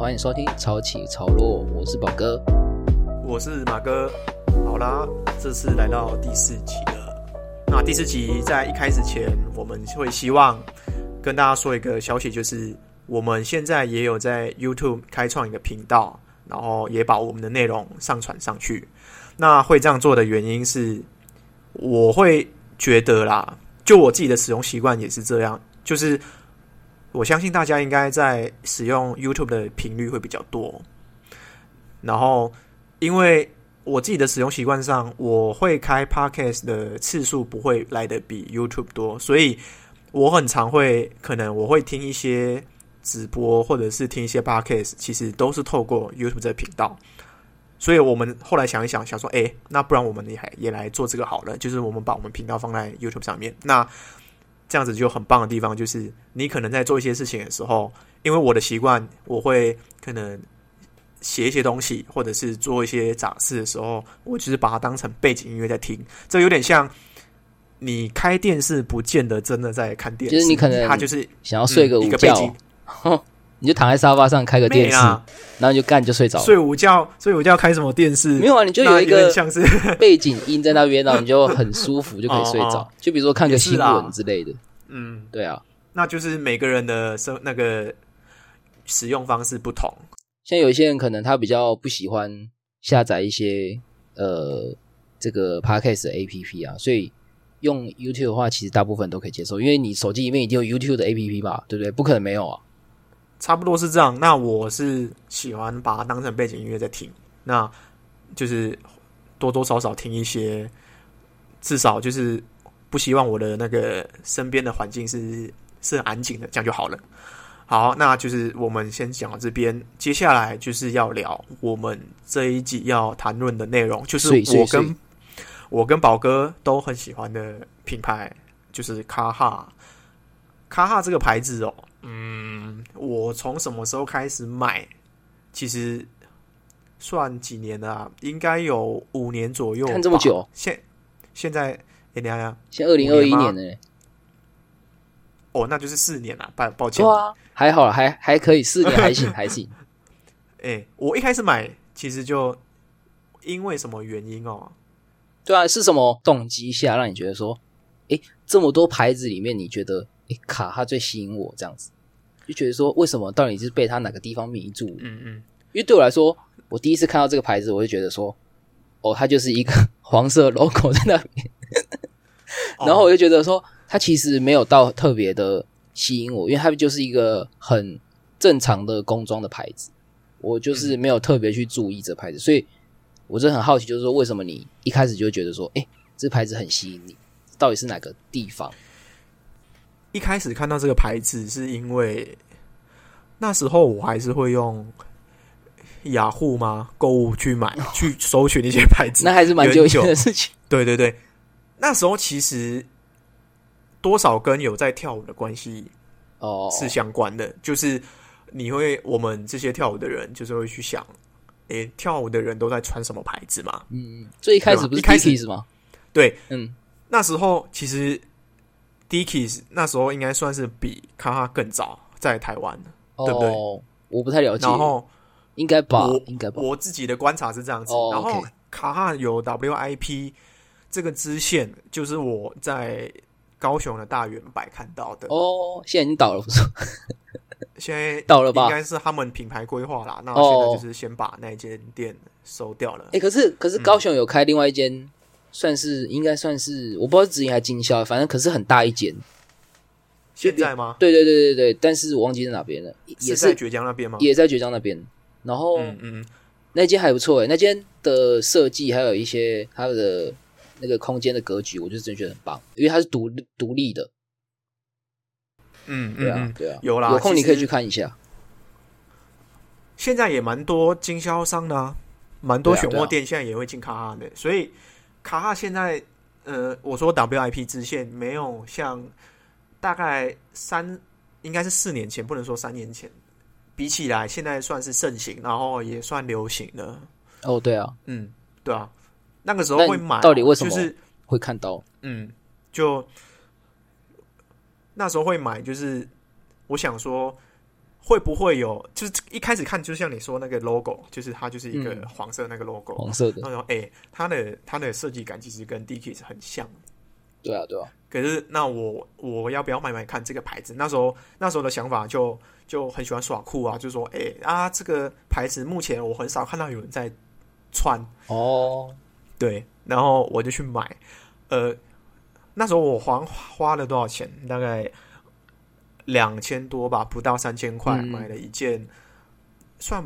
欢迎收听潮起潮落，我是宝哥。我是马哥。好啦，这次来到第四集了。那第四集在一开始前，我们会希望跟大家说一个消息，就是我们现在也有在 YouTube 开创一个频道，然后也把我们的内容上传上去。那会这样做的原因是，我会觉得啦，就我自己的使用习惯也是这样，就是我相信大家应该在使用 YouTube 的频率会比较多，然后因为我自己的使用习惯上，我会开 Podcast 的次数不会来的比 YouTube 多，所以我很常会可能我会听一些直播或者是听一些 Podcast，其实都是透过 YouTube 这频道。所以我们后来想一想，想说，哎，那不然我们也也来做这个好了，就是我们把我们频道放在 YouTube 上面。那这样子就很棒的地方，就是你可能在做一些事情的时候，因为我的习惯，我会可能写一些东西，或者是做一些杂事的时候，我就是把它当成背景音乐在听。这有点像你开电视，不见得真的在看电视，就是你可能他就是想要睡个午嗯一个背觉景，你就躺在沙发上开个电视，啊然后你就干就睡着了。睡午觉，睡午觉开什么电视？没有啊，你就有一个像是 背景音在那边，然后你就很舒服，就可以睡着哦哦。就比如说看个新闻之类的，嗯。对啊。那就是每个人的生那个使用方式不同。像有一些人可能他比较不喜欢下载一些呃这个 podcast 的 APP 啊，所以用 YouTube 的话，其实大部分都可以接受，因为你手机里面已经有 YouTube 的 APP 吧，对不对？不可能没有啊。差不多是这样。那我是喜欢把它当成背景音乐在听，那就是多多少少听一些，至少就是不希望我的那个身边的环境是是很安静的，这样就好了。好，那就是我们先讲到这边，接下来就是要聊我们这一集要谈论的内容，就是我跟我跟宝哥都很喜欢的品牌，就是卡哈。卡哈这个牌子哦，嗯，我从什么时候开始买？其实算几年了、啊，应该有五年左右吧。看这么久现现在，哎、等一下等下，现在二零二一年呢、哦，那就是四年了，抱抱歉。还好啦，还还可以，四年还行 还行。哎、我一开始买其实就因为什么原因哦？对啊，是什么动机下让你觉得说，诶，这么多牌子里面，你觉得诶卡他最吸引我这样子，就觉得说为什么到底是被它哪个地方迷住？嗯嗯，因为对我来说，我第一次看到这个牌子，我就觉得说，哦，它就是一个 黄色 logo 在那边，哦然后我就觉得说，它其实没有到特别的吸引我，因为它就是一个很正常的工装的牌子，我就是没有特别去注意这牌子，所以我真的很好奇，就是说为什么你一开始就会觉得说，哎，这牌子很吸引你，到底是哪个地方？一开始看到这个牌子，是因为那时候我还是会用雅虎吗？购物去买去搜寻那些牌子，那还是蛮久以前的事情。对对对，那时候其实多少跟有在跳舞的关系哦，是相关的，就是你会我们这些跳舞的人，就是会去想，诶，跳舞的人都在穿什么牌子嘛？嗯，最一开始不是一开始吗？对，嗯，那时候其实 Dickies 那时候应该算是比卡哈更早在台湾的，对不对哦，我不太了解，然后应该吧我，应该吧。我自己的观察是这样子，哦然后卡哈有 WIP 这个支线，就是我在高雄的大圆柏看到的，哦，现在已经倒了，不是？现在倒了吧应该是他们品牌规划啦。那哦现在就是先把那间店收掉了。哎、可是可是高雄有开另外一间，算是应该算是我不知道是直营还是经销，反正可是很大一间。现在吗？对对对对对，但是我忘记在哪边了，也在是绝江那边吗？也在绝江那边。然后、嗯嗯，那间还不错诶，那间的设计还有一些它的那个空间的格局，我就真的觉得很棒，因为它是独立独立的。嗯对啊，对啊，有啦有空你可以去看一下。现在也蛮多经销商的啊，蛮多选货店现在也会进卡哈的，所以卡哈现在呃，我说 WIP 支线没有像大概三应该是四年前，不能说三年前，比起来现在算是盛行，然后也算流行了。哦，对啊，嗯，对啊，那个时候会买，到底为什么就是会看到。嗯，就那时候会买，就是我想说，会不会有？就是一开始看，就像你说那个 logo，就是它就是一个嗯黄色那个 logo，、黄色的然，后说哎、它的它的设计感其实跟 Dickies 很像。对啊，对啊，可是那我我要不要买买看这个牌子？那时候那时候的想法就就很喜欢耍酷啊，就说哎、啊这个牌子目前我很少看到有人在穿，哦，对，然后我就去买，呃，那时候我花花了多少钱？大概两千多吧，不到三千块，嗯买了一件算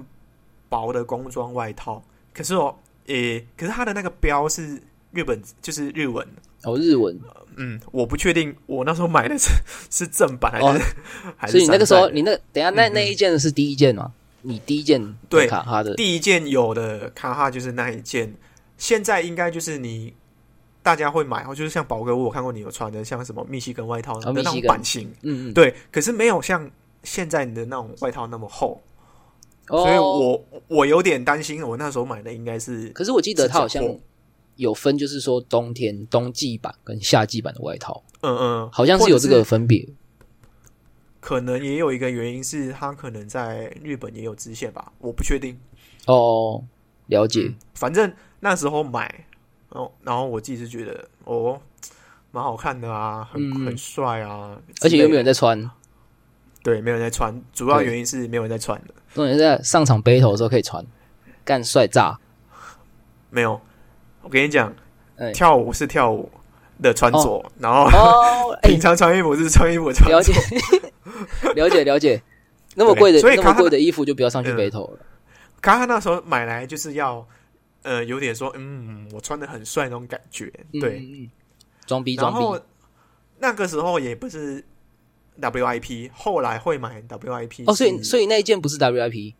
薄的工装外套。可是哦，诶、可是它的那个标是日本，就是日文。哦，日文，嗯，我不确定我那时候买的是是正版还是、哦还是所以你那个时候，你那等下那那一件是第一件吗？你第一件对卡哈的，第一件有的卡哈就是那一件，现在应该就是你大家会买，就是像宝哥，我有看过你有穿的，像什么密西根外套的那种版型，嗯嗯，对，可是没有像现在你的那种外套那么厚，哦，所以我我有点担心，我那时候买的应该是，可是我记得它好像有分，就是说冬天冬季版跟夏季版的外套，嗯嗯，好像是有这个分别。可能也有一个原因是它可能在日本也有支线吧，我不确定，哦，了解。嗯反正那时候买，哦，然后我自己是觉得哦，蛮好看的啊，很、嗯很帅啊，而且又没有人在在穿，对，没有人在穿，主要原因是没有人在穿的，重点是在上场 battle 的时候可以穿，干帅炸。没有。我跟你讲，哎跳舞是跳舞的穿着，然后 平，常穿衣服是穿衣服的穿了解着。了解，了解。那么贵的所以那么贵的衣服就不要上去嗯 battle 了。卡哈那时候买来就是要，呃，有点说，嗯，我穿的很帅那种感觉，对。装逼装然后逼。那个时候也不是 WIP，后来会买 WIP 哦，所以所以那一件不是 WIP，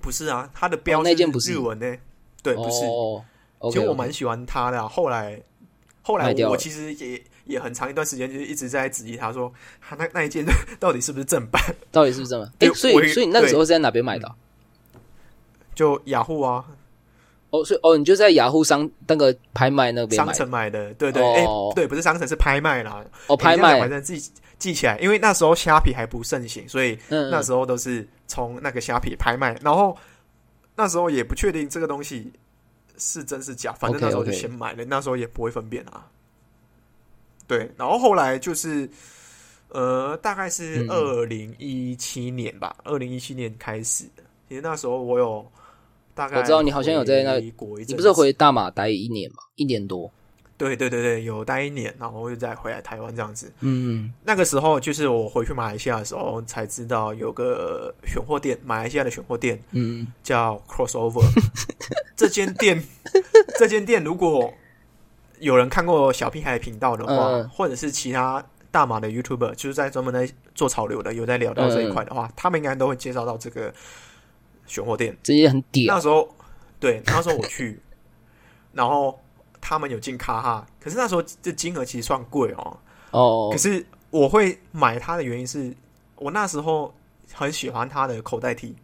不是啊，它的标哦那件不是日文呢，对，不是。哦其实我蛮喜欢它的啊、后来后来我其实也也很长一段时间就是一直在质疑他说，他那那一件 到底是不是正版？到底是不是正版？对哎，所以所以你那个时候是在哪边买的啊？就雅虎啊，哦，所以哦，你就在雅虎商那个拍卖那边商城买的，对对，哎、哦对，不是商城是拍卖啦，哦，拍卖反，正记记起来，因为那时候虾皮还不盛行，所以嗯，那时候都是从那个虾皮拍卖，然后那时候也不确定这个东西是真是假，反正那时候就先买了，那时候也不会分辨啊。对，然后后来就是呃，大概是嗯二零一七年吧，二零一七年开始的。其实那时候我有大概我知道你好像有在那你不是回大马待一年嘛？一年多，对对对对，有待一年，然后又再回来台湾这样子。嗯，那个时候就是我回去马来西亚的时候才知道有个选货店，马来西亚的选货店嗯，叫 Crossover。这间店，这间店如果有人看过小屁孩频道的话，嗯或者是其他大马的 YouTuber，就是在专门在做潮流的，有在聊到这一块的话，他们应该都会介绍到这个选货店。这些很屌那，时候，对，那时候我去，然后他们有进卡哈，可是那时候这金额其实算贵哦。哦可，是我会买它的原因是我那时候很喜欢它的口袋 T，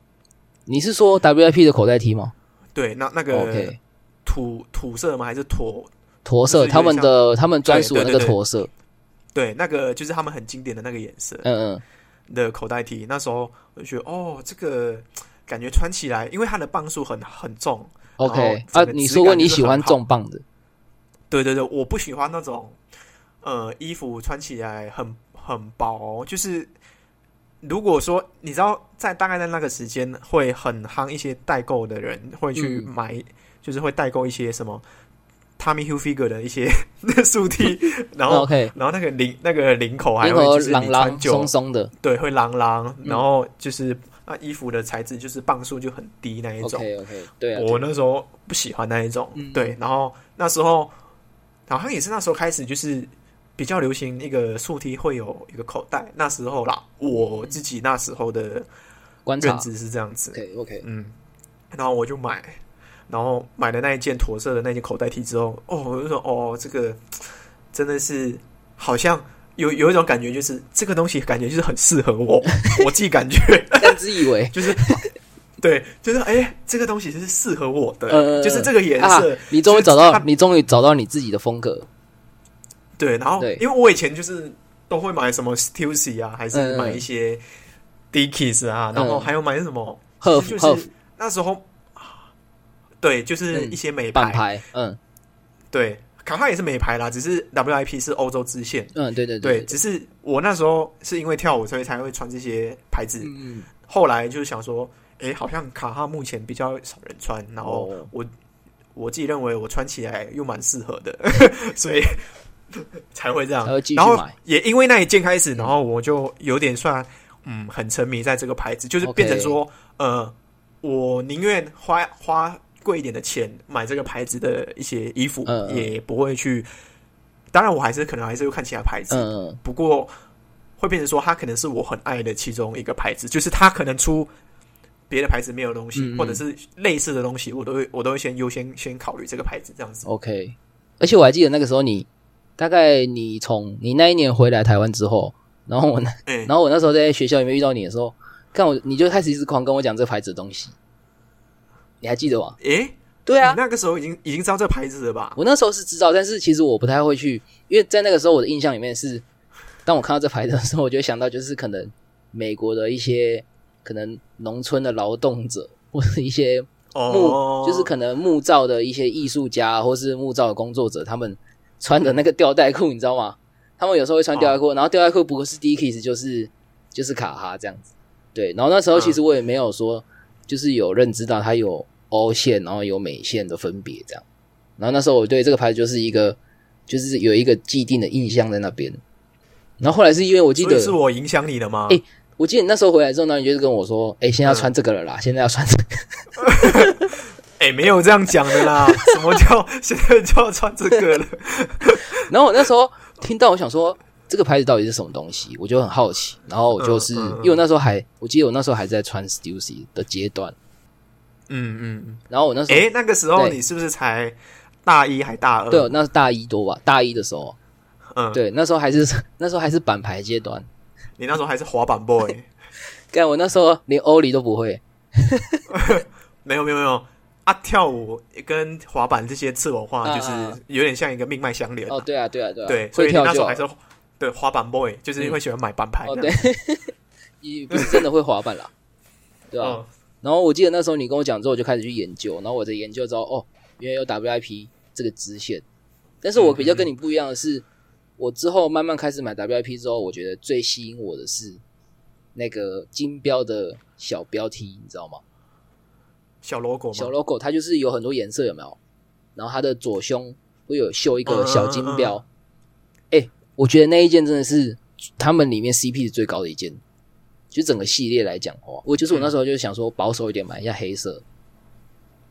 你是说 WIP 的口袋 T 吗对，那那个土土色吗？还是驼？驼色，他们的他们专属的那个驼色，对，那个就是他们很经典的那个颜色嗯嗯，的口袋 T。那时候我就觉得，哦，这个感觉穿起来，因为它的磅数很很重。OK 啊，你说过你喜欢重磅的，对对对，我不喜欢那种呃衣服穿起来很很薄，就是如果说你知道在大概在那个时间会很夯一些代购的人会去嗯。买，就是会代购一些什么 Tommy Hilfiger 的一些 素 T，然嗯后 OK，然后那个领那个领口还会就是你穿久松松的。对会啷啷，嗯。然后就是那衣服的材质就是磅数就很低那一种。，OK OK，对啊，我那时候不喜欢那一种，嗯对，然后那时候好像也是那时候开始，就是比较流行一个竖梯会有一个口袋，那时候啦，我自己那时候的认知是这样子，，OK OK，嗯，然后我就买，然后买了那一件驼色的那件口袋 T 之后，哦，我就说哦，这个真的是好像。有有一种感觉，就是这个东西感觉就是很适合我，我自己感觉。这样自以为。就是对，就是哎、这个东西是适合我的，呃就是这个颜啊色，，你终于找到你终于找到你自己的风格，对，然后因为我以前就是都会买什么 Stussy 啊，还是买一些 Dickies 啊，然后还有买什么赫就是那时候啊，对，就是一些美牌，板牌，嗯。对，卡哈也是美牌啦，只是 WIP 是欧洲支线。嗯，对对对，只是我那时候是因为跳舞，所以才会穿这些牌子。嗯后来就是想说，诶，好像卡哈目前比较少人穿，然后哦。我、我自己认为我穿起来又蛮适合的，所以 才会这样。然后也因为那一件开始，然后我就有点算嗯很沉迷在这个牌子，就是变成说呃，我宁愿花花贵一点的钱买这个牌子的一些衣服，也不会去。当然，我还是可能还是会看其他牌子，嗯嗯，不过会变成说，它可能是我很爱的其中一个牌子，就是它可能出别的牌子没有东西，或者是类似的东西，我都会我都会先优先先考虑这个牌子这样子。OK。而且我还记得那个时候你，大概你从你那一年回来台湾之后，然后我那哎、然后我那时候在学校里面遇到你的时候，看我你就开始一直狂跟我讲这个牌子的东西，你还记得吗？诶，对啊你，那个时候已经已经知道这牌子了吧？我那时候是知道，但是其实我不太会去，因为在那个时候我的印象里面是，当我看到这牌子的时候，我就会想到就是可能美国的一些可能农村的劳动者，或者一些木，哦，就是可能木造的一些艺术家，或是木造的工作者，他们穿的那个吊带裤，你知道吗？他们有时候会穿吊带裤，然后吊带裤不是 Dickies 就是就是卡哈这样子。对，然后那时候其实我也没有说，就是有认知到他有欧线，然后有美线的分别这样。然后那时候我对这个牌子就是一个，就是有一个既定的印象在那边。然后后来是因为我记得，是我影响你的吗？诶我记得你那时候回来之后呢，你就是跟我说，哎、现在要穿这个了啦，现在要穿这个。哎、没有这样讲的啦，什么叫现在就要穿这个了？然后我那时候听到，我想说这个牌子到底是什么东西，我就很好奇。然后我就是、嗯嗯嗯因为我那时候还，我记得我那时候还在穿 Stussy 的阶段。嗯嗯嗯。然后我那时候，哎、那个时候你是不是才大一还大二？对，那是大一多吧，大一的时候，嗯，对，那时候还是 那时候还是板牌阶段。你那时候还是滑板 boy。干，我那时候连欧里都不会。没有没有没有。啊，跳舞跟滑板这些次文化啊就是啊有点像一个命脉相连啊、哦，对啊，对啊，对啊，对，所以那时候还是对滑板 boy，就是会喜欢买板牌哦，这对。，你不是真的会滑板啦，对吧、嗯然后我记得那时候你跟我讲之后，我就开始去研究，然后我在研究之后，哦，原来有 WIP 这个支线。但是我比较跟你不一样的是，我之后慢慢开始买 WIP 之后，我觉得最吸引我的是那个金标的小标题，你知道吗？小 logo 小，logo 它就是有很多颜色，有没有？然后它的左胸会有绣一个小金标。哎、我觉得那一件真的是他们里面 CP 是最高的一件。就整个系列来讲的话，我就是我那时候就想说保守一点，买一下黑色。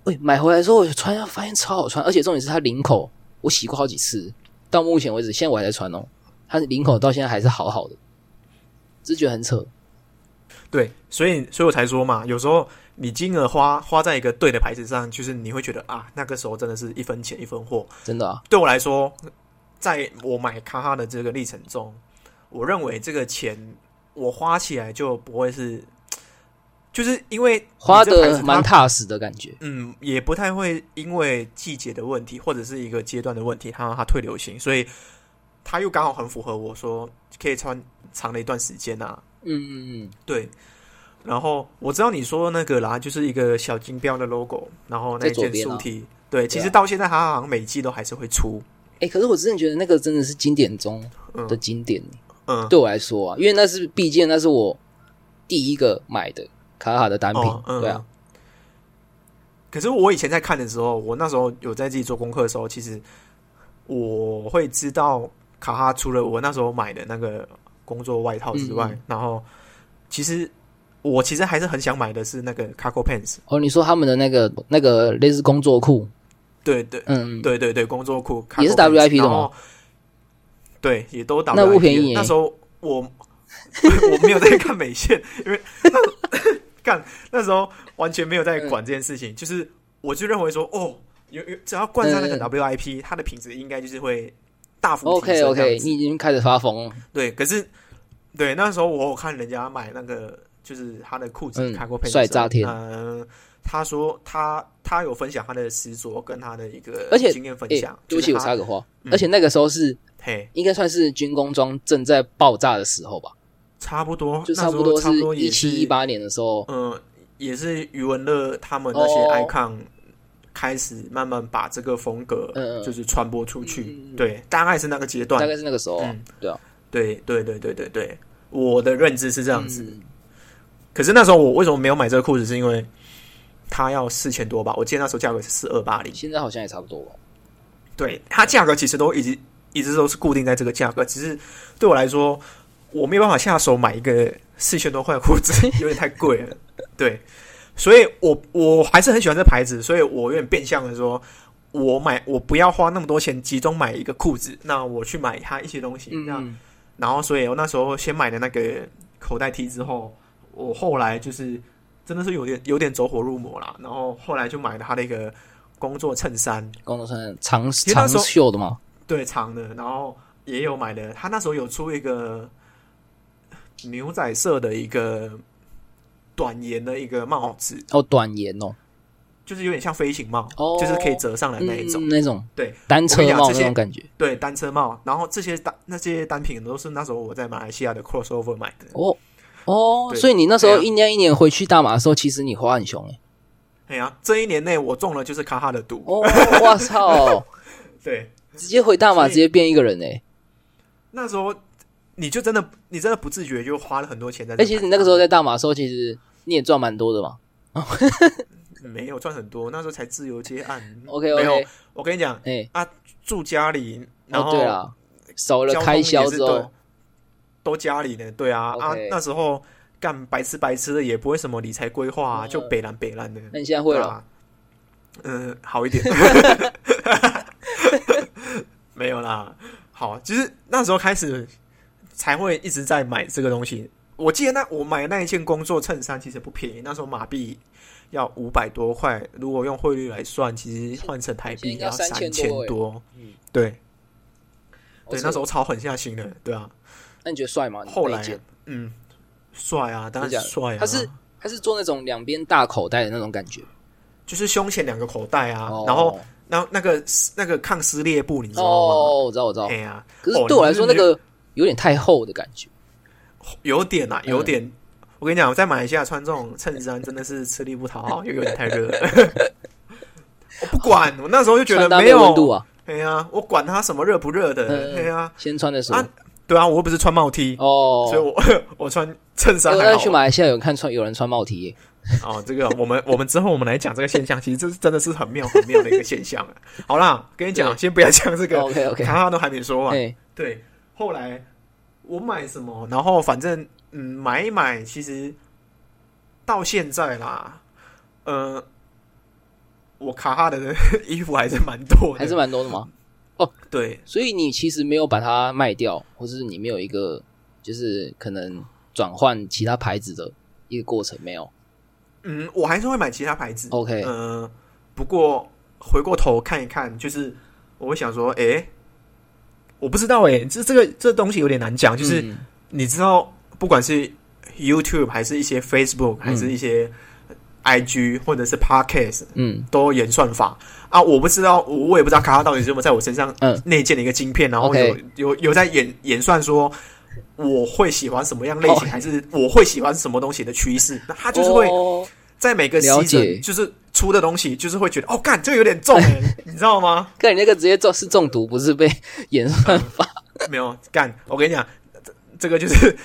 喂、买回来之后我穿上发现超好穿，而且重点是它领口我洗过好几次，到目前为止，现在我还在穿哦。它的领口到现在还是好好的，只是觉得很扯。对，所以所以我才说嘛，有时候你金额花花在一个对的牌子上，就是你会觉得啊，那个时候真的是一分钱一分货。真的啊，对我来说，在我买卡哈的这个历程中，我认为这个钱我花起来就不会是，就是因为花的蛮踏实的感觉。嗯，也不太会因为季节的问题或者是一个阶段的问题，它让它退流行，所以它又刚好很符合我说可以穿长的一段时间啊。嗯嗯嗯，对，然后我知道你说那个啦，就是一个小金标的 logo，然后那一件在左边啊。对，其实到现在它好像每季都还是会出，哎、可是我真的觉得那个真的是经典中嗯。的经典。嗯，对我来说啊，因为那是毕竟那是我第一个买的卡卡的单品，哦嗯对啊，可是我以前在看的时候，我那时候有在自己做功课的时候，其实我会知道卡哈除了我那时候买的那个工作外套之外，嗯。嗯然后其实我其实还是很想买的是那个 cargo pants，哦，你说他们的那个那个类似工作裤，对对嗯，嗯，对对对，工作裤也是 pants，WIP 的吗？然后？对，也都 WIP 那不便宜那时候我 我没有在看美线，因为那 干那时候完全没有在管这件事情，就是我就认为说，哦，有有只要冠上那个嗯 WIP，、它的品质应该就是会大幅提升 OK 升 OK，你已经开始发疯了，对，可是对那时候我有看人家买那个，就是他的裤子嗯开过配帅炸天。嗯、他说他他有分享他的实着跟他的一个而且经验分哎、享，对不起，就是我插个话，嗯。而且那个时候是嘿，应该算是军工装正在爆炸的时候吧，差不多，就差不多是差不多也一七一八年的时候，嗯，也是余文乐他们那些哦 icon 开始慢慢把这个风格嗯嗯就是传播出去，对，大概是那个阶段。大，概是那个时候啊嗯，对啊，对对对对对对，我的认知是这这样子。可是那时候我为什么没有买这个裤子？是因为它要四千多吧？我记得那时候价格是四二八零，现在好像也差不多吧。对，它价格其实都一直一直都是固定在这个价格，只是对我来说，我没有办法下手买一个四千多块的裤子，有点太贵了。对，所以我我还是很喜欢这牌子，所以我有点变相的说，我买我不要花那么多钱集中买一个裤子，那我去买它一些东西。嗯，然后，所以我那时候先买的那个口袋 T 之后，我后来就是真的是有点有点走火入魔啦。然后后来就买了他的一个工作衬衫，工作衬衫长长袖的嘛，对长的，然后也有买的。他那时候有出一个牛仔色的一个短檐的一个帽子，哦，短檐哦，就是有点像飞行帽，哦就是可以折上来那一种。嗯那种对单车帽那种感觉。对，单车帽。然后这些单那些单品都是那时候我在马来西亚的 crossover 买的。哦哦，所以你那时候对啊一年一年回去大马的时候，其实你花很凶哎。哎呀，这一年内我中了就是卡哈的毒。哦，我操！对，直接回大马，直接变一个人哎。那时候你就真的，你真的不自觉就花了很多钱在这哎，牌子上。其实你那个时候在大马的时候，其实你也赚蛮多的嘛。没有赚很多，那时候才自由接案。OK 没有 OK，，我跟你讲，哎啊，住家里，然哦后对啦，少了开销之后，都家里呢，对啊啊那时候干白吃白吃的，也不会什么理财规划啊，嗯就北蓝北蓝的。那你现在会了？对啊，嗯，好一点，没有啦。好，其实那时候开始才会一直在买这个东西。我记得那我买的那一件工作衬衫其实不便宜，那时候马币要五百多块，如果用汇率来算，其实换成台币现在应该三千多对哦对，那时候超狠下心的，对啊。那你觉得帅吗？后来嗯，帅啊，当然帅啊。他是他是做那种两边大口袋的那种感觉，就是胸前两个口袋啊，哦然后那那个那个抗撕裂布，你知道吗？哦，我知道我知道。哎，呀，可是哦对我来说，那个有点太厚的感觉。有点啊，嗯。有点。我跟你讲，我在马来西亚穿这种衬衫真的是吃力不讨好，又有点太热。了。我不管，我那时候就觉得没有，温度啊，哎呀，我管它什么热不热的，嗯哎呀，先穿的时候。啊对啊，我又不是穿帽 T，哦，所以我 我穿衬衫我还好去马来西亚有人看穿有人穿帽 T 耶，哦。这个我们我们之后我们来讲这个现象，其实这是真的是很妙很妙的一个现象啊。好啦，跟你讲，先不要讲这个，OK OK，卡哈都还没说完。哎，对，后来我买什么，然后反正嗯买一买，其实到现在啦，呃，我卡哈的衣服还是蛮多的，还是蛮多的吗？哦对，所以你其实没有把它卖掉，或者是你没有一个就是可能转换其他牌子的一个过程，没有嗯，我还是会买其他牌子，？OK，呃，不过回过头看一看，就是我会想说，诶，我不知道诶，这这个这东西有点难讲，就是嗯。你知道，不管是 YouTube 还是一些 Facebook 还是一些 IG 或者是 Podcast，嗯。都演算法。啊，我不知道，我我也不知道卡卡到底是有没有在我身上嗯。内建了一个晶片，然后有有有在演演算说我会喜欢什么样类型，哦还是我会喜欢什么东西的趋势，那他就是会哦在每个了解 season 就是出的东西，就是会觉得哦，干这个有点重哎，你知道吗？看你那个直接中是中毒，不是被演算法。没有干，我跟你讲，这这个就是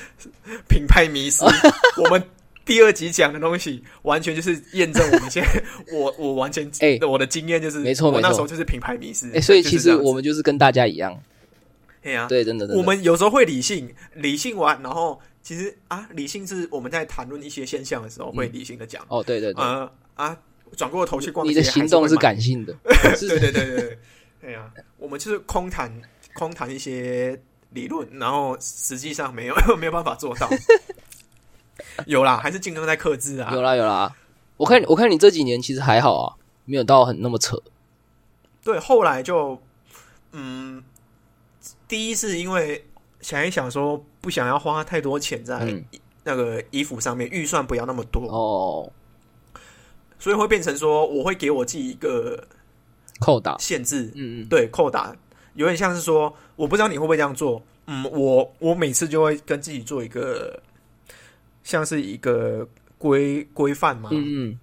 品牌迷失。我们第二集讲的东西，完全就是验证我们现在，我我完全，哎我的经验就是，没错我那时候就是品牌迷失。哎、所以其实我们就是跟大家一样，哎呀，对，真的，真的我们有时候会理性，理性完，然后其实啊，理性是我们在谈论一些现象的时候会理性的讲，哦，对对对，呃啊，转过头去逛街你的行动是感性的，对是对对对对，对呀、我们就是空谈空谈一些理论，然后实际上没有 没有办法做到。有啦，还是尽量在克制啊。有啦有啦。我看我看你这几年其实还好啊，没有到很那么扯。对，后来就嗯，第一是因为想一想说不想要花太多钱在嗯。那个衣服上面，预算不要那么多，哦，所以会变成说我会给我自己一个扣打，限制，嗯嗯，对，扣打。有点像是说，我不知道你会不会这样做，嗯，我我每次就会跟自己做一个像是一个规规范嘛，嗯嗯，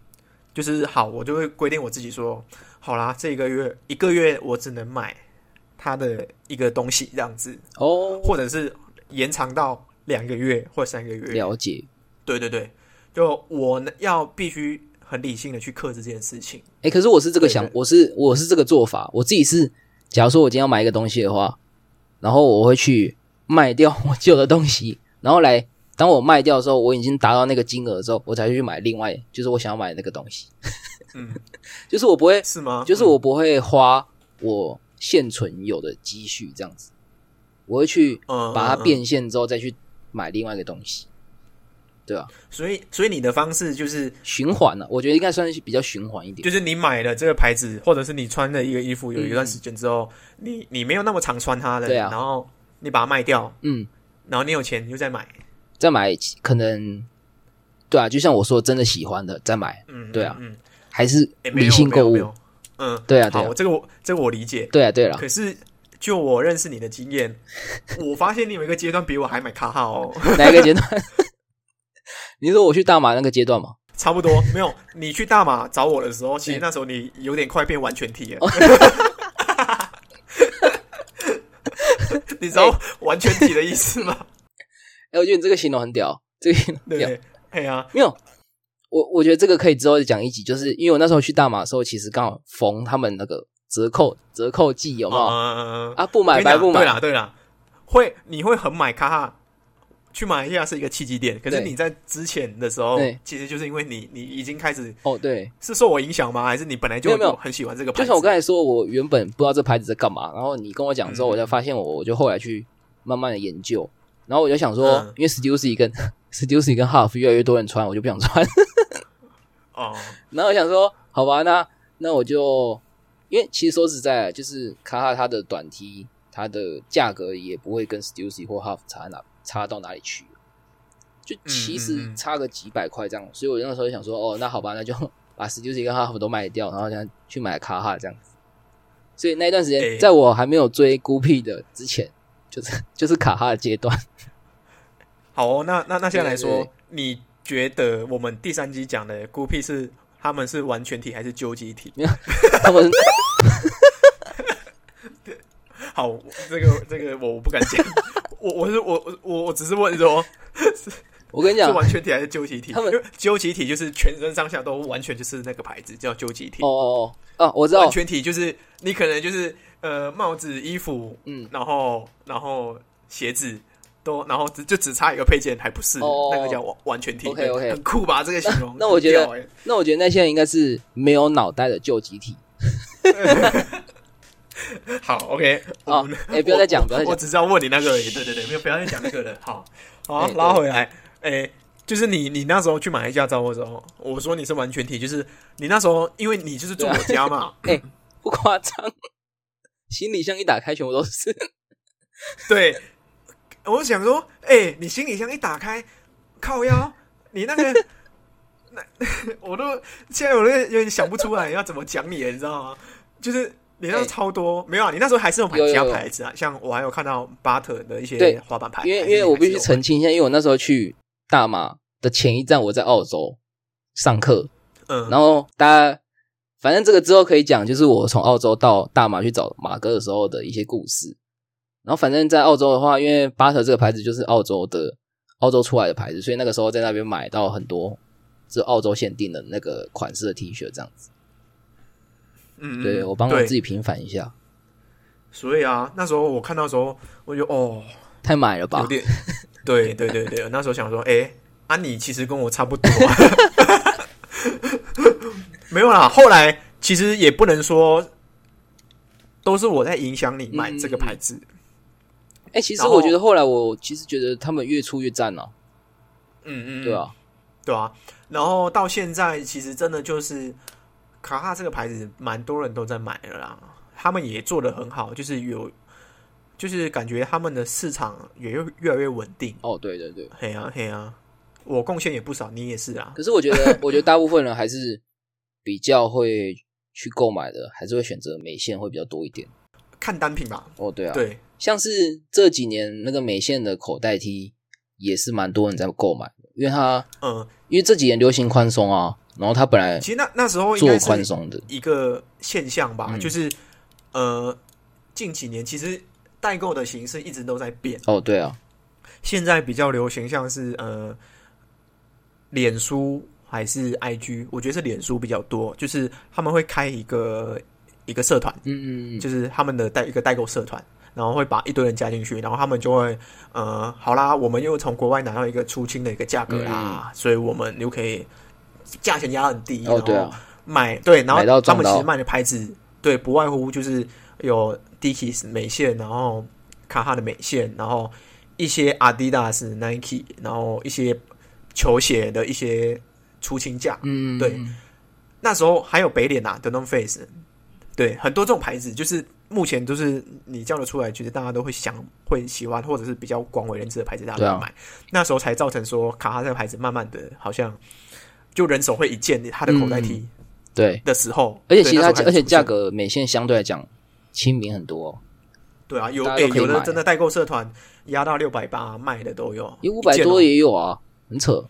就是好，我就会规定我自己说，好啦，这一个月一个月我只能买它的一个东西这样子，哦，或者是延长到两个月或三个月。了解。对对对，就我要必须很理性的去克制这件事情。哎、可是我是这个想我是我是这个做法，我自己是，假如说我今天要买一个东西的话，然后我会去卖掉我旧的东西，然后来当我卖掉的时候，我已经达到那个金额之后，我才去买另外就是我想要买的那个东西，嗯，就是我不会，是吗？就是我不会花我现存有的积蓄这样子，我会去嗯把它。变现之后再去买另外一个东西，对啊，所以，所以你的方式就是，循环呢、我觉得应该算是比较循环一点，就是你买了这个牌子，或者是你穿的一个衣服，有一段时间之后，你你没有那么常穿它了，对啊。然后你把它卖掉，嗯，然后你有钱你就再买，再买可能，对啊，就像我说，真的喜欢的再买，嗯，对啊嗯，还是理性购物嗯，对啊，对啊好，，这个我这个我理解，对啊，对了，可是就我认识你的经验，我发现你有一个阶段比我还买卡号哦，哪一个阶段？你说我去大马那个阶段吗？差不多没有。你去大马找我的时候，其实那时候你有点快变完全体了。你知道完全体的意思吗？哎，我觉得你这个形容很屌，这个形容很屌。对，哎呀，没有，我我觉得这个可以之后再讲一集，就是因为我那时候去大马的时候，其实刚好逢他们那个折扣折扣季，有没有？嗯，啊，不买白不买，对啦，对啦，会你会很买卡哈。去马来西亚是一个契机点，可是你在之前的时候对，其实就是因为你你已经开始哦，对，是受我影响吗？还是你本来就没有没有很喜欢这个牌子？就像我刚才说，我原本不知道这牌子在干嘛，然后你跟我讲之后，嗯我才发现我我就后来去慢慢的研究，然后我就想说，嗯因为 Stussy 跟 Stussy 跟 Half 越来越多人穿，我就不想穿。哦，然后我想说，好吧，那那我就，因为其实说实在，就是卡哈它的短 T，它的价格也不会跟 Stussy 或 Half 差哪差到哪里去，就其嗯实嗯。差个几百块这样，所以我那时候就想说，哦，那好吧，那就 把 Stussy 跟 Half 都卖掉，然后现在去买卡哈这样子。所以那一段时间，诶在我还没有追孤僻的之前，就是就是卡哈的阶段。好哦，那那那现在来对说对，你觉得我们第三集讲的孤僻是他们是完全体还是究极体？他们 好，我这个这个我我不敢讲，我我是我我我我只是问说是我跟你讲，是完全体还是究极体？他们因为纠集体就是全身上下都完全就是那个牌子叫究极体哦，哦哦，啊，我知道完，全体就是你可能就是呃帽子、衣服，嗯，然后然后鞋子。都，然后只就只差一个配件，还不是、哦那个叫完完全体 OK，OK 很酷吧？这个形容 那我觉得欸那我觉得那些人应该是没有脑袋的旧集体。好，OK，哦我们哎不要再讲不要再讲我只是要问你那个而已。对对对，没有，不要再讲那个了。好，好哎，拉回来。哎，就是你，你那时候去马来驾照的时候，我说你是完全体，就是你那时候，因为你就是住我家嘛，哎不夸张，行李箱一打开，全部都是。对。我想说，哎，你行李箱一打开，靠腰，你那个，那我都现在我都有点想不出来要怎么讲你了，你知道吗？就是你那时候哎超多，没有啊？你那时候还是有买其他牌子啊，像我还有看到巴特的一些滑板牌，因为因为我必须澄清一下，因为我那时候去大马的前一站我在澳洲上课，嗯，然后大家反正这个之后可以讲，就是我从澳洲到大马去找马哥的时候的一些故事。然后反正在澳洲的话，因为巴特这个牌子就是澳洲的澳洲出来的牌子，所以那个时候在那边买到很多是澳洲限定的那个款式的 T 恤，这样子。嗯，对我帮我自己平反一下，所以啊，那时候我看到的时候，我就哦，太买了吧有？点，对对对对，那时候想说，哎、安妮其实跟我差不多、没有啦。后来其实也不能说都是我在影响你买这个牌子，哎、其实我觉得后来我其实觉得他们越出越赞了、嗯嗯，对啊，对啊。然后到现在，其实真的就是卡哈这个牌子，蛮多人都在买了啦。他们也做的很好，就是有，就是感觉他们的市场也越越来越稳定。哦，对对对。嘿啊嘿啊，我贡献也不少，你也是啊。可是我觉得，我觉得大部分人还是比较会去购买的，还是会选择美线会比较多一点。看单品吧，哦，对啊，对，像是这几年那个美线的口袋 T 也是蛮多人在购买的，因为它嗯，因为这几年流行宽松啊，然后它本来其实那那时候应做宽松的，一个现象吧，嗯。就是呃，近几年其实代购的形式一直都在变。哦，对啊，现在比较流行像是呃，脸书还是 IG，我觉得是脸书比较多，就是他们会开一个一个社团，嗯嗯嗯，就是他们的代一个代购社团，然后会把一堆人加进去，然后他们就会呃，好啦，我们又从国外拿到一个出清的一个价格啦，所以我们又可以价钱压很低，然后啊，买对，然后他们其实卖的牌子对，不外乎就是有 Dickies 美线，然后卡哈的美线，然后一些 Adidas、Nike，然后一些球鞋的一些出清价。嗯，对。那时候还有北脸啊，The North Face，对，很多这种牌子，就是目前都是你叫得出来，其实大家都会想会喜欢，或者是比较广为人知的牌子，大家都买。那时候才造成说卡哈这个牌子慢慢的好像就人手会一件他的口袋 T 对，的时候，而且其实它对那时候开始出现而且价格美线相对来讲亲民很多、哦，对啊，有有的真的代购社团压到六百八卖的都有，因为五百多也有啊，很扯。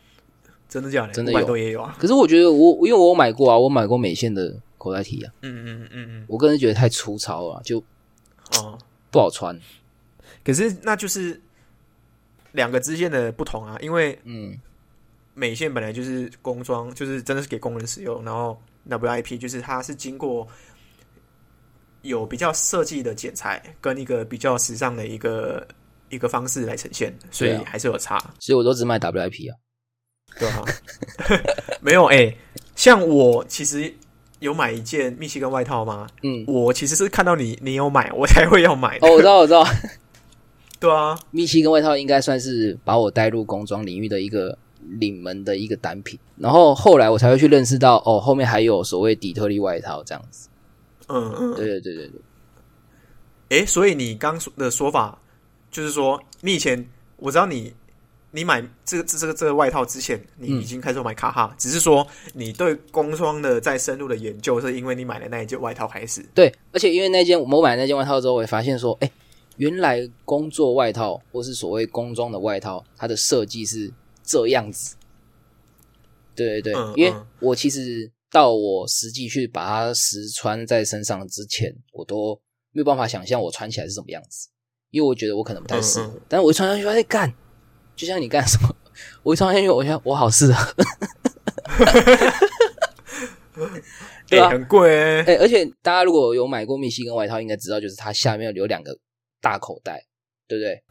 真的假的？真的有多也有啊。可是我觉得我因为我买过啊，我买过美线的口袋 T 啊，嗯嗯嗯嗯我个人觉得太粗糙了，就哦，不好穿。可是那就是两个之间的不同啊，因为嗯，美线本来就是工装，就是真的是给工人使用，然后 WIP 就是它是经过有比较设计的剪裁跟一个比较时尚的一个一个方式来呈现，所以还是有差。所以我都只卖 WIP 啊。对啊，没有哎、像我其实有买一件密西根外套吗？嗯，我其实是看到你你有买，我才会要买的。哦，我知道，我知道，对啊，密西根外套应该算是把我带入工装领域的一个领门的一个单品。然后后来我才会去认识到，哦，后面还有所谓底特律外套这样子。嗯嗯，对对对对对，诶，所以你刚说的说法就是说，你以前我知道你你买这个这这个这个外套之前，你嗯已经开始买卡哈，只是说你对工装的再深入的研究，是因为你买的那一件外套开始。对，而且因为那件我买那件外套之后，我也发现说，哎，原来工作外套或是所谓工装的外套，它的设计是这样子。对对对，嗯因为嗯我其实到我实际去把它实穿在身上之前，我都没有办法想象我穿起来是什么样子，因为我觉得我可能不太适合。嗯但是我一穿上去发现，干，就像你干什么，我一穿上去，我想我好适合。对诶，啊很贵诶。哎、而且大家如果有买过密西根外套，应该知道，就是它下面有两个大口袋，对不对？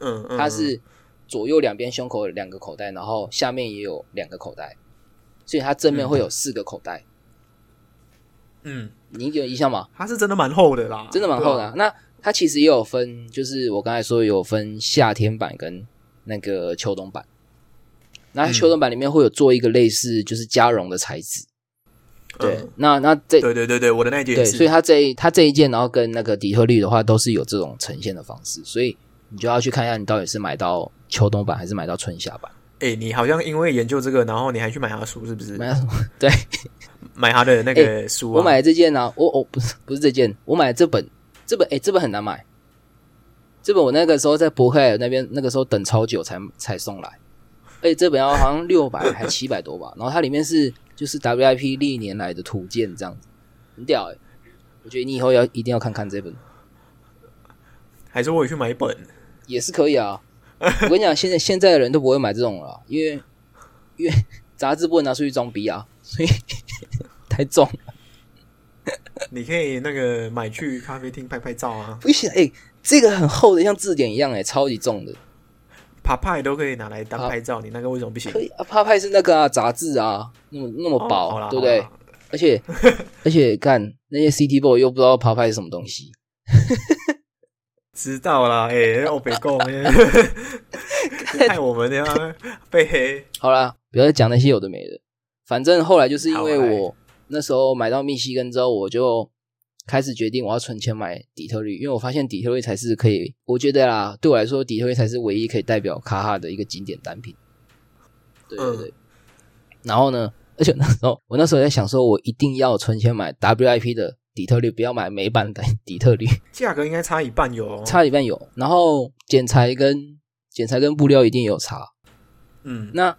嗯嗯，它是左右两边胸口有两个口袋，然后下面也有两个口袋，所以它正面会有四个口袋。嗯，你有印象吗？它是真的蛮厚的啦，真的蛮厚的。那它其实也有分，就是我刚才说有分夏天版跟那个秋冬版。那秋冬版里面会有做一个类似就是加绒的材质，对。嗯那那这对对对对，我的那一件对，所以它这一它这一件，然后跟那个底特律的话，都是有这种呈现的方式，所以你就要去看一下，你到底是买到秋冬版还是买到春夏版，诶，你好像因为研究这个，然后你还去买他的书，是不是？买到什么？对 买他的那个书啊。我买的这件呢、我我不是不是这件，我买的这本这本，哎，这本很难买，这本我那个时候在博客来那边，那个时候等超久才才送来，而且这本要好像六百还七百多吧，然后它里面是就是 WIP 历年来的图鉴这样子，很屌哎、我觉得你以后要一定要看看这本。还是我也去买一本。也是可以啊。我跟你讲，现在现在的人都不会买这种了，因为因为杂志不能拿出去装逼啊，所以 太重。你可以那个买去咖啡厅拍拍照啊，不行，哎、这个很厚的，像字典一样、哎，超级重的。爬派都可以拿来当拍照，你那个为什么不行？可以啊，帕派是那个啊，杂志啊，那么那么哦薄，对不对而且 而且看那些 CT boy 又不知道帕派是什么东西，知道啦，哎、我别讲，害我们呀被黑。好啦，不要再讲那些有的没的。反正后来就是因为我那时候买到密西根之后，我就开始决定我要存钱买底特律，因为我发现底特律才是可以，我觉得啦，对我来说，底特律才是唯一可以代表卡哈的一个经典单品。对对对。然后呢，而且那时候我那时候在想说，我一定要存钱买 WIP 的底特律，不要买美版的底特律，价格应该差一半有、哦。差一半有。然后剪裁跟剪裁跟布料一定有差。嗯那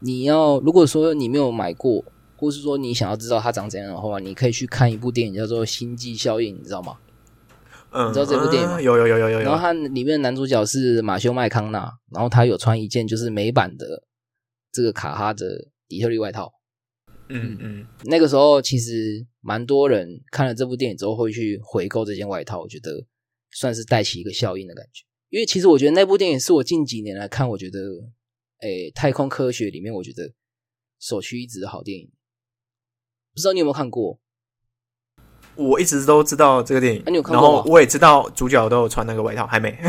你要如果说你没有买过，或是说你想要知道它长怎样的话，你可以去看一部电影叫做《星际效应》，你知道吗？嗯，你知道这部电影吗嗯有有有有有有。然后它里面的男主角是马修麦康纳，然后他有穿一件就是美版的这个卡哈的底特律外套。嗯嗯，那个时候其实蛮多人看了这部电影之后会去回购这件外套，我觉得算是带起一个效应的感觉。因为其实我觉得那部电影是我近几年来看，我觉得诶太空科学里面我觉得首屈一指的好电影。不知道你有没有看过？我一直都知道这个电影，啊你有看然后我也知道主角都有穿那个外套，还没。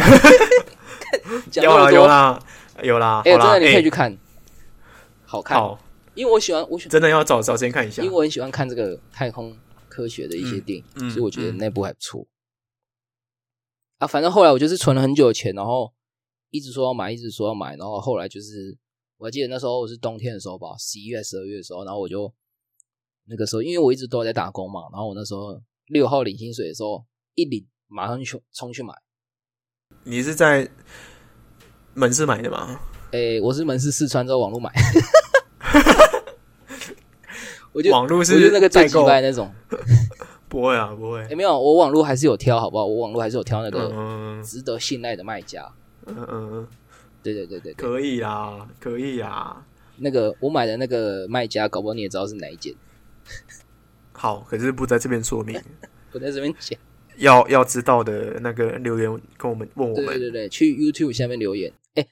有啦有啦有啦，哎、真的你可以哎去看，好看。好，因为我喜欢我喜真的要找找时间看一下因为。我很喜欢看这个太空科学的一些电影，嗯嗯所以我觉得那部还不错。啊，反正后来我就是存了很久的钱，然后一直说要买，一直说要买，然后后来就是我还记得那时候我是冬天的时候吧，十一月、十二月的时候，然后我就那个时候，因为我一直都在打工嘛，然后我那时候六号领薪水的时候，一领马上去冲去买。你是在门市买的吗？诶，我是门市试穿之后网络买，我就网络是那个最击代购败那种。不会啊，不会诶，。没有，我网络还是有挑，好不好？我网络还是有挑那个嗯值得信赖的卖家。嗯嗯嗯，对对对对对，可以啊，可以啊。那个我买的那个卖家，搞不好你也知道是哪一间，好，可是不在这边说明。不在这边讲。要要知道的那个留言跟我们问我们。对对对对，去 YouTube 下面留言。哎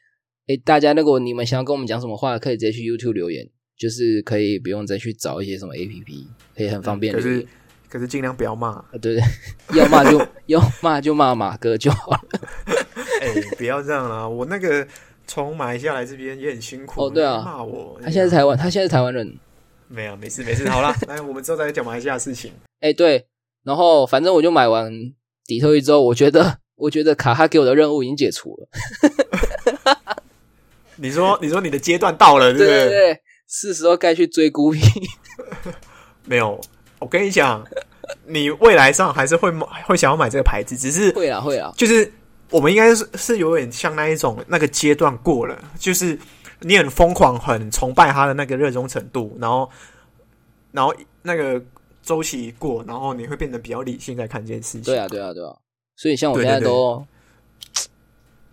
哎，大家如果你们想要跟我们讲什么话，可以直接去 YouTube 留言，就是可以不用再去找一些什么 APP，可以很方便可是。可是尽量不要骂，啊，对对，要骂就要骂就骂马哥就好了。哎、不要这样啦！我那个从马来西亚来这边也很辛苦。哦对啊骂我。他现在是台湾，他现在是台湾人。没有，没事没事，好啦，来，我们之后再讲马来西亚的事情。哎，对，然后反正我就买完底特律之后，我觉得 我觉得卡哈给我的任务已经解除了。你说，你说你的阶段到了，对不对对对，是时候该去追孤僻。没有，我跟你讲，你未来上还是会买会想要买这个牌子，只是会啊会啊，就是我们应该是是有点像那一种那个阶段过了，就是你很疯狂、很崇拜他的那个热衷程度，然后然后那个周期过，然后你会变得比较理性在看这件事情。对啊，对啊，对啊。所以像我现在对对对都，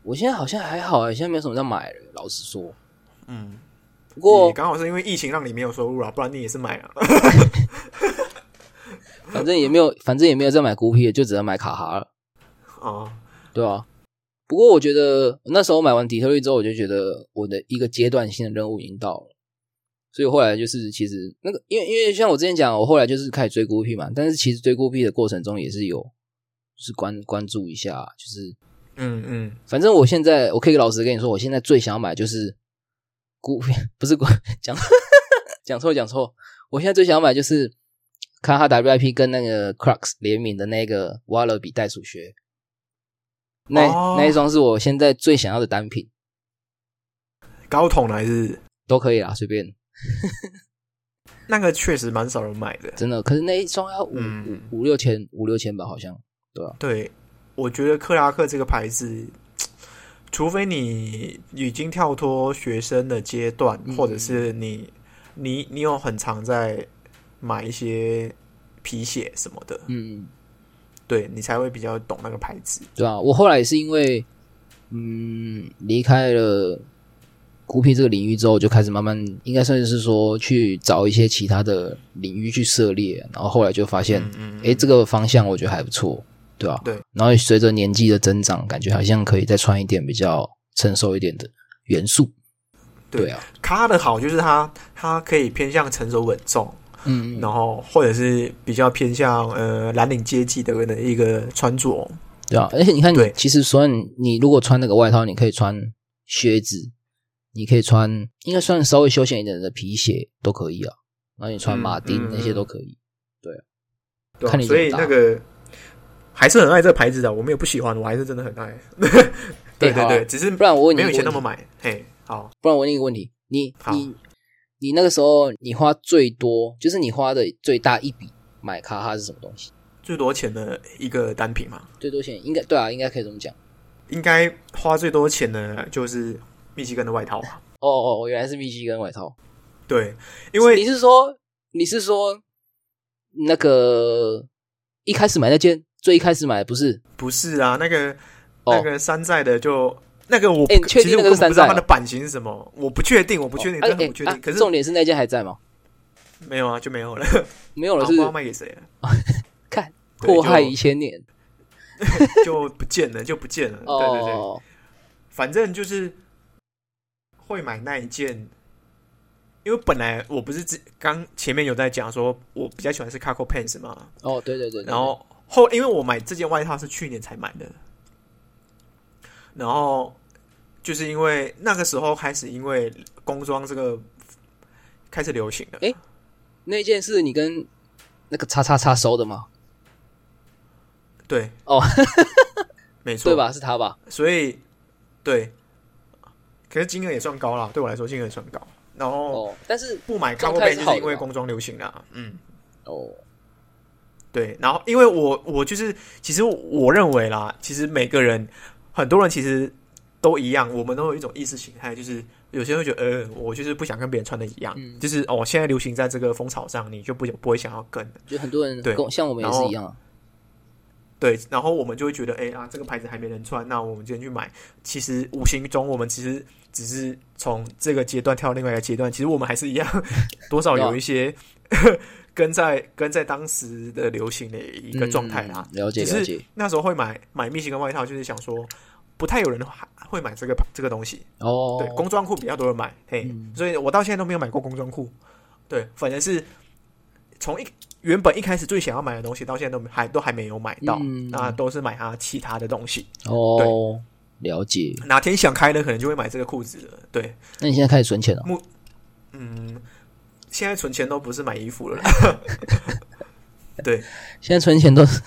我现在好像还好啊，现在没有什么在买了。老实说，嗯，不过你刚好是因为疫情让你没有收入啊，不然你也是买了。反正也没有，反正也没有在买孤僻的，就只能买卡哈了，啊，对啊。不过我觉得那时候买完底特律之后，我就觉得我的一个阶段性的任务已经到了，所以后来就是其实那个，因为因为像我之前讲，我后来就是开始追孤僻嘛，但是其实追孤僻的过程中也是有，就是关关注一下，就是嗯嗯，反正我现在我可以老实跟你说，我现在最想买就是孤僻，不是孤讲讲错讲错，我现在最想买就是卡哈 WIP 跟那个 Crux 联名的那个挖勒比袋鼠靴，那、哦。那一双是我现在最想要的单品，高筒的还是？都可以啦，随便，那个确实蛮少人买的。真的。可是那一双要五、嗯。五五六千五六千吧，好像。对，我觉得克拉克这个牌子，除非你已经跳脱学生的阶段，嗯。或者是你你你有很常在买一些皮鞋什么的，嗯，对你才会比较懂那个牌子。对啊，我后来也是因为嗯离开了孤僻这个领域之后，就开始慢慢应该算是说去找一些其他的领域去涉猎，然后后来就发现，嗯诶，这个方向我觉得还不错，对吧、对，然后随着年纪的增长，感觉好像可以再穿一点比较成熟一点的元素。对对啊，卡的好就是它它可以偏向成熟稳重，嗯，然后或者是比较偏向呃蓝领阶级的的一个穿着。对啊，而且你看你对，其实所以你如果穿那个外套，你可以穿靴子，你可以穿应该算稍微休闲一点的皮鞋都可以啊，然后你穿马丁、那些都可以。对啊。看你所以那个还是很爱这个牌子的，我没有不喜欢，我还是真的很爱。对 对对，只是不然我问你没有以前那么买。嘿，好，不然我问你一个问题，你你你那个时候你花最多，就是你花的最大一笔买卡哈是什么东西？最多钱的一个单品嘛。最多钱应该对啊，应该可以这么讲。应该花最多钱的就是密西根的外套吧？哦哦，原来是密西根外套。对，因为你是说你是说那个一开始买那件最一开始买的不是？不是啊，那个哦那个山寨的就那个我哎你确定其实我那个是山寨哦根本不知道它的版型是什么，我不确定，我不确定，真的不确定。啊可是重点是那件还在吗？没有啊，就没有了，没有了，是卖给谁了，看对祸害就一千年。就不见了，就不见了。对对对，哦，反正就是会买那一件，因为本来我不是之刚前面有在讲说，我比较喜欢是 Cargo Pants 嘛，哦，对对对，对然后后因为我买这件外套是去年才买的，然后就是因为那个时候开始，因为工装这个开始流行了，诶那件是你跟那个叉叉叉收的吗？对，哦，没错，对？吧？是他吧？所以对，可是金额也算高了，对我来说金额也算高。然后哦，但是不买状 Cargo 态 Pants 是好的吧就是因为工装流行啦，嗯。哦，对，然后因为我我就是，其实我认为啦，其实每个人很多人其实都一样，我们都有一种意识形态，就是有些人会觉得，呃，我就是不想跟别人穿的一样，嗯。就是哦，现在流行在这个风潮上，你就不不会想要跟，就很多人对。像我们也是一样啊。对，然后我们就会觉得，哎啊，这个牌子还没人穿，那我们今天去买，其实无形中我们其实只是从这个阶段跳到另外一个阶段，其实我们还是一样，多少有一些跟在跟在当时的流行的一个状态啦。嗯了解了解。那时候会买买密西根外套，就是想说不太有人会买这个这个东西。哦，对，工装裤比较多人买，嘿，嗯所以我到现在都没有买过工装裤。对，反正是从一原本一开始最想要买的东西，到现在都还都还没有买到，嗯那都是买它其他的东西。哦，对了解。哪天想开了，可能就会买这个裤子了。对，那你现在开始存钱了？嗯，现在存钱都不是买衣服了啦。对，现在存钱都是，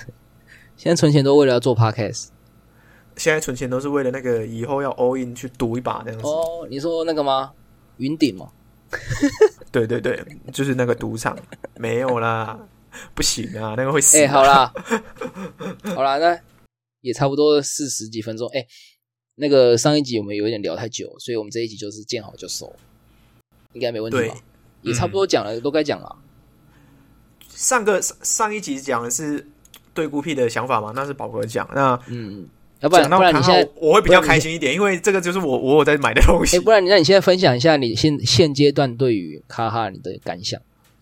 现在存钱都为了要做 podcast。现在存钱都是为了那个以后要 all in 去赌一把这样子。哦，你说那个吗？云顶吗？对对对，就是那个赌场没有啦，不行啊，那个会死。哎、好啦，好啦，那也差不多四十几分钟。哎、那个上一集我们有一点聊太久，所以我们这一集就是见好就收，应该没问题吧？也差不多讲了，都该讲了。上个上上一集讲的是对孤僻的想法嘛，那是宝哥讲。那嗯，要不然不然你现在，我会比较开心一点，因为这个就是我我有在买的东哎、西。不然你那你现在分享一下你现现阶段对于卡哈你的感想，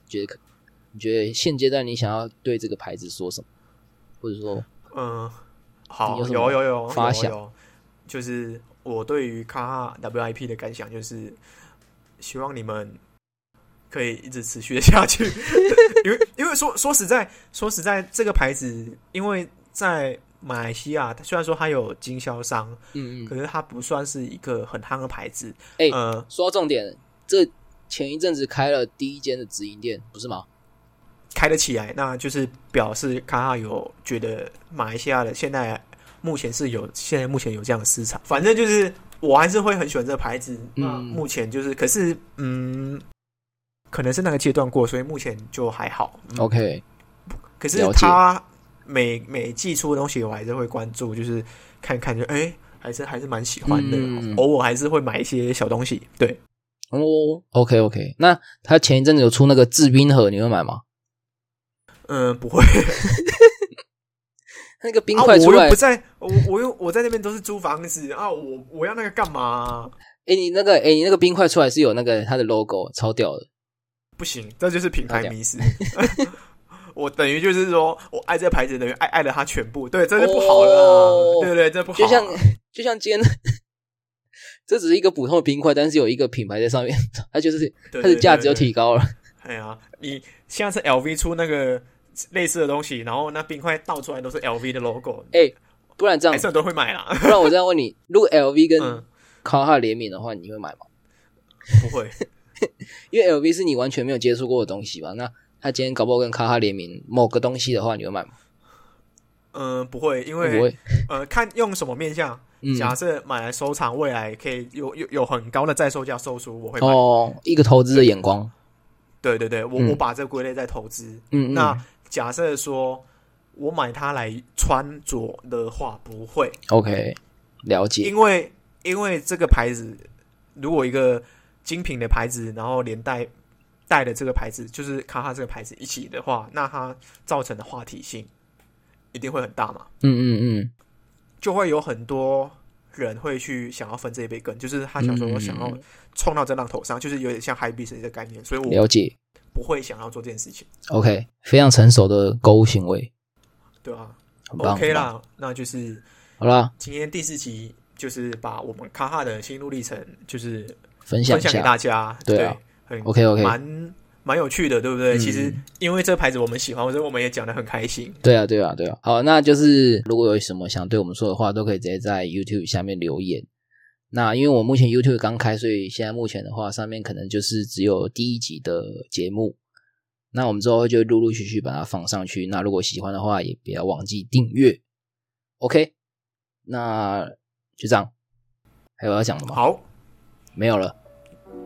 觉得可？你觉得现阶段你想要对这个牌子说什么，或者说，嗯，好，你有有有有发想有有，就是我对于卡哈 WIP 的感想就是，希望你们可以一直持续的下去，因为因为说说实在说实在，这个牌子因为在马来西亚，虽然说它有经销商，嗯嗯，可是它不算是一个很夯的牌子。哎呃，说到重点，这前一阵子开了第一间的直营店，不是吗？开得起来，那就是表示卡卡有觉得马来西亚的现在目前是有现在目前有这样的市场。反正就是我还是会很喜欢这个牌子。那嗯目前就是，可是嗯，可能是那个阶段过，所以目前就还好。嗯 OK，可是他每每季出的东西，我还是会关注，就是看看就哎、还是还是蛮喜欢的。嗯偶尔还是会买一些小东西。对，哦，OK OK，那他前一阵子有出那个制冰盒，你会买吗？嗯，不会。那个冰啊，块出来，我又不在，我我又我在那边都是租房子啊，我我要那个干嘛、哎、你那个哎、你那个冰块出来是有那个它的 logo，超屌的。不行，这就是品牌迷失。我等于就是说我爱这牌子，等于爱爱了它全部，对，这就不好了对不对？这不好，就像就像今天，这只是一个普通的冰块，但是有一个品牌在上面，它就是对它的价值就。提高了。对哎呀，你现在是 LV 出那个类似的东西，然后那冰块倒出来都是 LV 的 logo，哎、不然这样，还是很多人会买啦。不然我这样问你，如果 LV 跟嗯，卡哈联名的话，你会买吗？不会，因为 LV 是你完全没有接触过的东西吧？那他今天搞不好跟卡哈联名某个东西的话，你会买吗？嗯，不会，因不为。呃，看用什么面向。嗯，假设买来收藏，未来可以有有有很高的再售价售出，我会买。哦，一个投资的眼光。对对对，我、嗯我把这个归类在投资。嗯，嗯那假设说我买它来穿着的话，不会。OK，了解。因为因为这个牌子，如果一个精品的牌子，然后连带带的这个牌子，就是卡哈这个牌子一起的话，那它造成的话题性一定会很大嘛，嗯嗯嗯，就会有很多人会去想要分这一杯羹，就是他想说嗯我想要冲到这浪头上，就是有点像 high b i s 的概念，所以我了解。不会想要做这件事情，OK，非常成熟的购物行为，对啊、OK。啦，那就是好啦，今天第四集，就是把我们卡哈的心路历程，就是分享一分享给。大家，对 OK OK，蛮蛮有趣的，对不对？嗯其实因为这个牌子我们喜欢，所以我们也讲的很开心。对啊，对啊，对啊。好，那就是如果有什么想对我们说的话，都可以直接在 YouTube 下面留言。那因为我目前 YouTube 刚开，所以现在目前的话，上面可能就是只有第一集的节目。那我们之后就陆陆续续把它放上去。那如果喜欢的话，也不要忘记订阅。OK，那就这样。还有要讲的吗？好，没有了。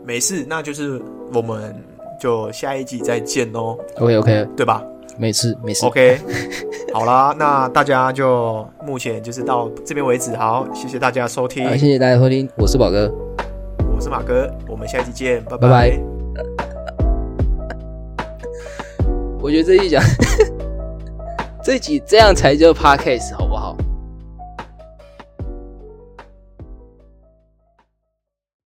没事，那就是我们就下一集再见喽，OK OK，对吧没事没事。？OK，好啦，那大家就目前就是到这边为止。好，谢谢大家收听，好，谢谢大家收听，我是宝哥。我是马哥，我们下一集见，拜拜拜我觉得这一集讲，这一集这样才叫 podcast 好不好？